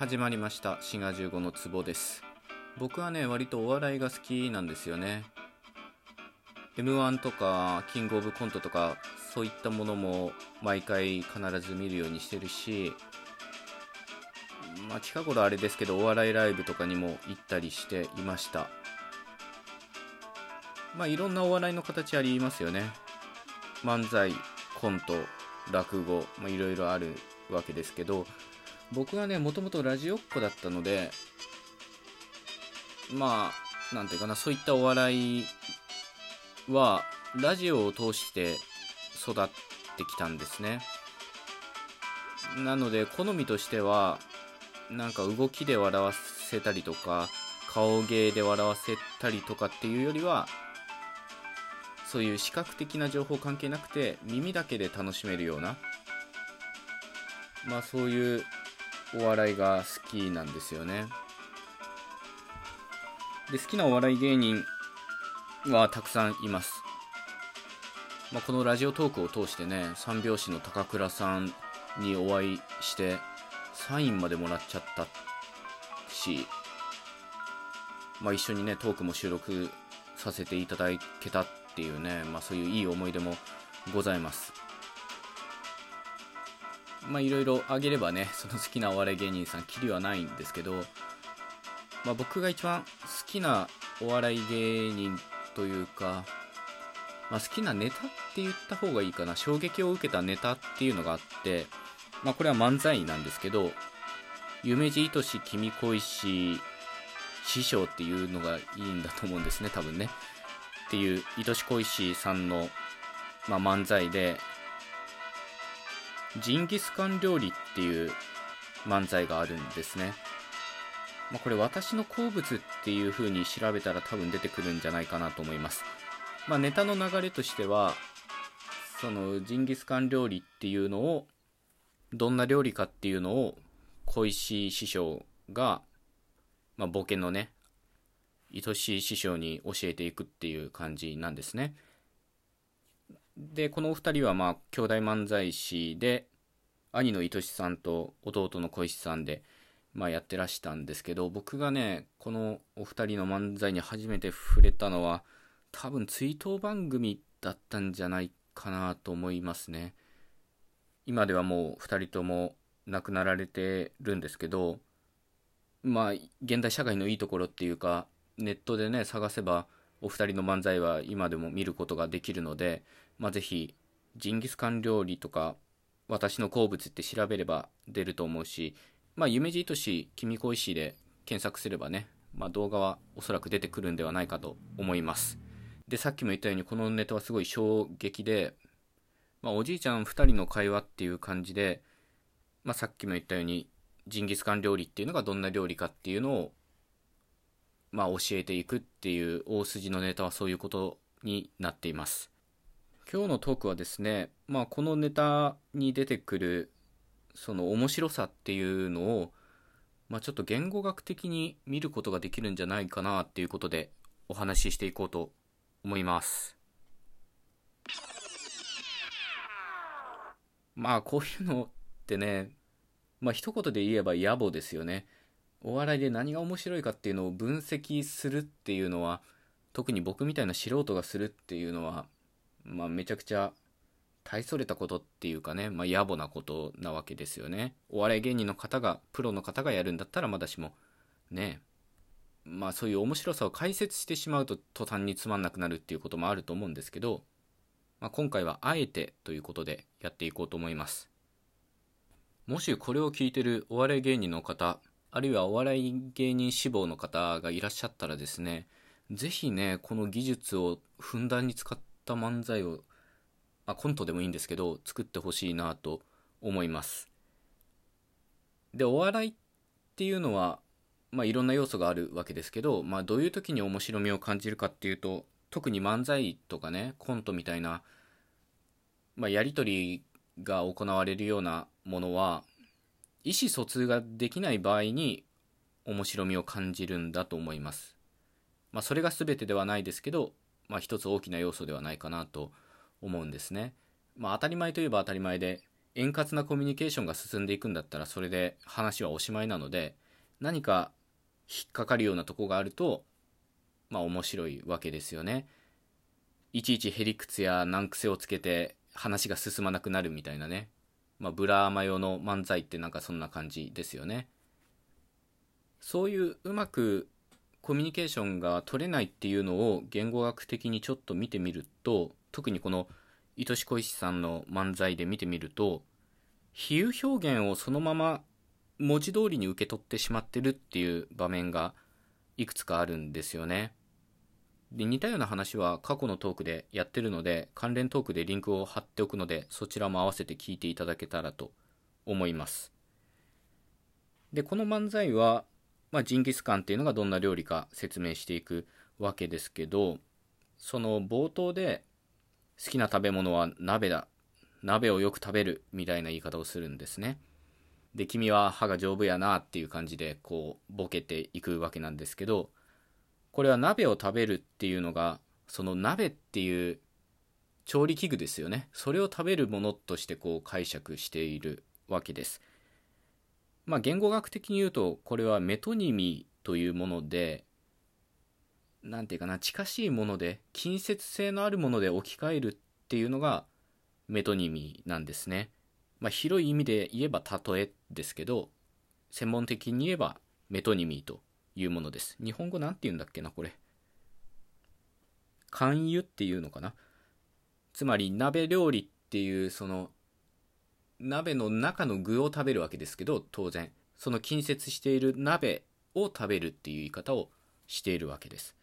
始まりました「滋賀15の壺」です。僕はね割とお笑いが好きなんですよね。m 1とかキングオブコントとかそういったものも毎回必ず見るようにしてるしまあ近頃あれですけどお笑いライブとかにも行ったりしていました。まあいろんなお笑いの形ありますよね。漫才コント落語まあいろいろあるわけですけど僕はねもともとラジオっ子だったのでまあなんていうかなそういったお笑いはラジオを通して育ってきたんですね。なので好みとしてはなんか動きで笑わせたりとか顔芸で笑わせたりとかっていうよりはそういう視覚的な情報関係なくて耳だけで楽しめるようなまあそういうお笑いが好きなんですよね。で好きなお笑い芸人はたくさんいます、まあ、このラジオトークを通してね三拍子の高倉さんにお会いしてサインまでもらっちゃったし、まあ、一緒にねトークも収録させていただけたっていうね、まあ、そういういい思い出もございます。まあいろいろあげればねその好きなお笑い芸人さんきりはないんですけど、まあ、僕が一番好きなお笑い芸人というか、まあ、好きなネタって言った方がいいかな衝撃を受けたネタっていうのがあって、まあ、これは漫才なんですけど夢二愛し君恋し師匠っていうのがいいんだと思うんですね多分ね。っていう愛し恋しさんの、まあ、漫才でジンギスカン料理っていう漫才があるんですね。まあ、これ私の好物っていう風に調べたら多分出てくるんじゃないかなと思います。まあ、ネタの流れとしては、そのジンギスカン料理っていうのを、どんな料理かっていうのを小石師匠が、まあ、ボケのね、愛しい師匠に教えていくっていう感じなんですね。で、このお二人はまあ、兄弟漫才師で、兄の愛しさんと弟の小石さんで、まあやってらしたんですけど、僕がね、このお二人の漫才に初めて触れたのは、多分追悼番組だったんじゃないかなと思いますね。今ではもう二人とも亡くなられてるんですけど、まあ、現代社会のいいところっていうか、ネットでね、探せば、お二人の漫才は今でも見ることができるので、まあ、ぜひ、ジンギスカン料理とか、私の好物って調べれば出ると思うし、まあ、夢じいとし、君恋しで検索すればね、まあ、動画はおそらく出てくるんではないかと思います。で、さっきも言ったように、このネタはすごい衝撃で、まあ、おじいちゃん2人の会話っていう感じで、まあ、さっきも言ったように、ジンギスカン料理っていうのがどんな料理かっていうのを、まあ、教えていくっていう大筋のネタはそういうことになっています。今日のトークはですね、まあ、このネタに出てくるその面白さっていうのを、まあ、ちょっと言語学的に見ることができるんじゃないかなっていうことでお話ししていこうと思います。まあこういうのってね、まあ一言で言えば野暮ですよね。お笑いで何が面白いかっていうのを分析するっていうのは、特に僕みたいな素人がするっていうのは、まあ、めちゃくちゃ大それたことっていうかね、まあ、野暮なことなわけですよね。お笑い芸人の方が、プロの方がやるんだったらまだしも、ね、まあそういう面白さを解説してしまうと途端につまんなくなるっていうこともあると思うんですけど、まあ、今回はあえてということでやっていこうと思います。もしこれを聞いてるお笑い芸人の方、あるいはお笑い芸人志望の方がいらっしゃったらですね、ぜひね、この技術をふんだんに使ってった漫才を、あ、コントでもいいんですけど、作ってほしいなと思います。で、お笑いっていうのは、まあ、いろんな要素があるわけですけど、まあ、どういう時に面白みを感じるかっていうと、特に漫才とかね、コントみたいな、まあ、やり取りが行われるようなものは、意思疎通ができない場合に面白みを感じるんだと思います。まあ、それが全てではないですけど、まあ、一つ大きな要素ではないかなと思うんですね。まあ、当たり前といえば当たり前で円滑なコミュニケーションが進んでいくんだったらそれで話はおしまいなので何か引っかかるようなとこがあるとまあ面白いわけですよね。いちいちへりくつや難癖をつけて話が進まなくなるみたいなね。まあブラーマヨの漫才ってなんかそんな感じですよね。そういううまくコミュニケーションが取れないっていうのを言語学的にちょっと見てみると特にこの愛し恋しさんの漫才で見てみると比喩表現をそのまま文字通りに受け取ってしまってるっていう場面がいくつかあるんですよね。で似たような話は過去のトークでやってるので関連トークでリンクを貼っておくのでそちらも合わせて聞いていただけたらと思います。でこの漫才はまあ、ジンギスカンっていうのがどんな料理か説明していくわけですけどその冒頭で好きな食べ物は鍋だ。鍋をよく食べるみたいな言い方をするんですね。で君は歯が丈夫やなっていう感じでこうボケていくわけなんですけどこれは鍋を食べるっていうのがその鍋っていう調理器具ですよね。それを食べるものとしてこう解釈しているわけです。まあ、言語学的に言うとこれはメトニミというもので何て言うかな近しいもので近接性のあるもので置き換えるっていうのがメトニミなんですね。まあ、広い意味で言えば例えですけど専門的に言えばメトニミというものです。日本語なんて言うんだっけなこれ。勧誘っていうのかなつまり鍋料理っていうその鍋の中の具を食べるわけですけど当然その近接している鍋を食べるっていう言い方をしているわけです。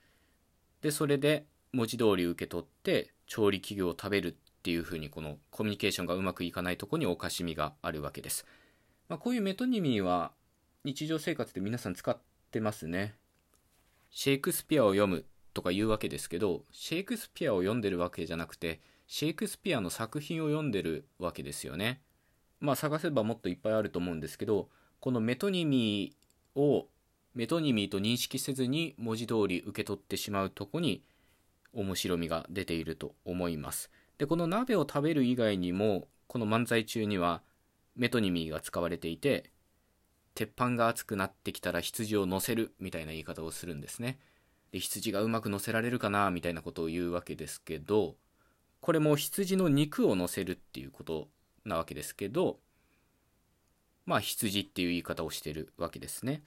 でそれで文字通り受け取って調理器具を食べるっていうふうにこのコミュニケーションがうまくいかないとこにおかしみがあるわけです、まあ、こういうメトニミーは日常生活で皆さん使ってますね。シェイクスピアを読むとか言うわけですけどシェイクスピアを読んでるわけじゃなくてシェイクスピアの作品を読んでるわけですよね。まあ探せばもっといっぱいあると思うんですけどこのメトニミーをメトニミーと認識せずに文字通り受け取ってしまうとこに面白みが出ていると思います。でこの鍋を食べる以外にもこの漫才中にはメトニミーが使われていて鉄板が熱くなってきたら羊を乗せるみたいな言い方をするんですね。で羊がうまく乗せられるかなみたいなことを言うわけですけどこれも羊の肉を乗せるっていうことなわけですけど、まあ羊っていう言い方をしてるわけですね。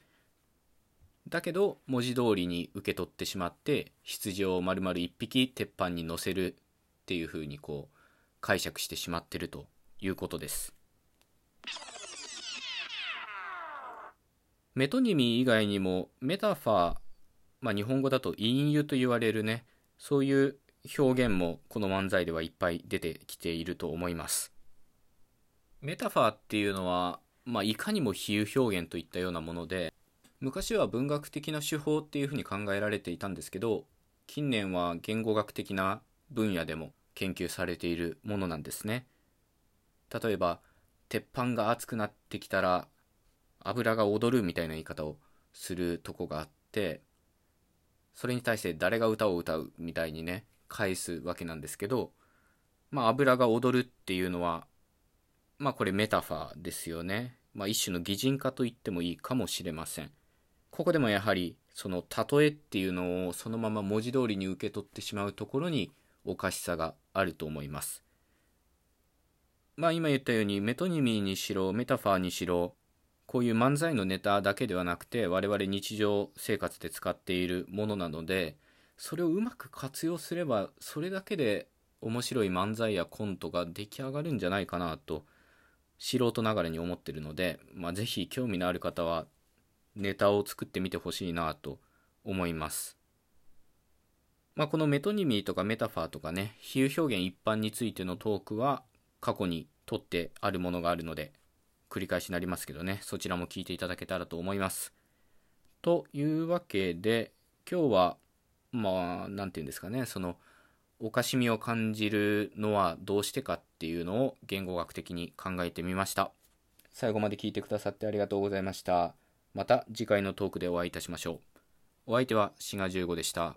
だけど文字通りに受け取ってしまって羊を丸々一匹鉄板に乗せるっていうふうにこう解釈してしまってるということです。メトニミー以外にもメタファー、まあ、日本語だと隠喩と言われるねそういう表現もこの漫才ではいっぱい出てきていると思います。メタファーっていうのは、まあ、いかにも比喩表現といったようなもので昔は文学的な手法っていうふうに考えられていたんですけど近年は言語学的な分野でも研究されているものなんですね。例えば鉄板が熱くなってきたら油が踊るみたいな言い方をするとこがあってそれに対して誰が歌を歌うみたいにね返すわけなんですけどまあ油が踊るっていうのはまあこれメタファーですよね。まあ一種の擬人化と言ってもいいかもしれません。ここでもやはりその例えっていうのをそのまま文字通りに受け取ってしまうところにおかしさがあると思います。まあ今言ったようにメトニミーにしろメタファーにしろこういう漫才のネタだけではなくて我々日常生活で使っているものなのでそれをうまく活用すればそれだけで面白い漫才やコントが出来上がるんじゃないかなと素人ながらに思ってるので、まあ、ぜひ興味のある方はネタを作ってみてほしいなと思います。まあ、このメトニミーとかメタファーとかね、比喩表現一般についてのトークは過去にとってあるものがあるので、繰り返しになりますけどね、そちらも聞いていただけたらと思います。というわけで、今日は、まあ、なんて言うんですかね、その、おかしみを感じるのはどうしてかっていうのを言語学的に考えてみました。最後まで聞いてくださってありがとうございました。また次回のトークでお会いいたしましょう。お相手は志賀15でした。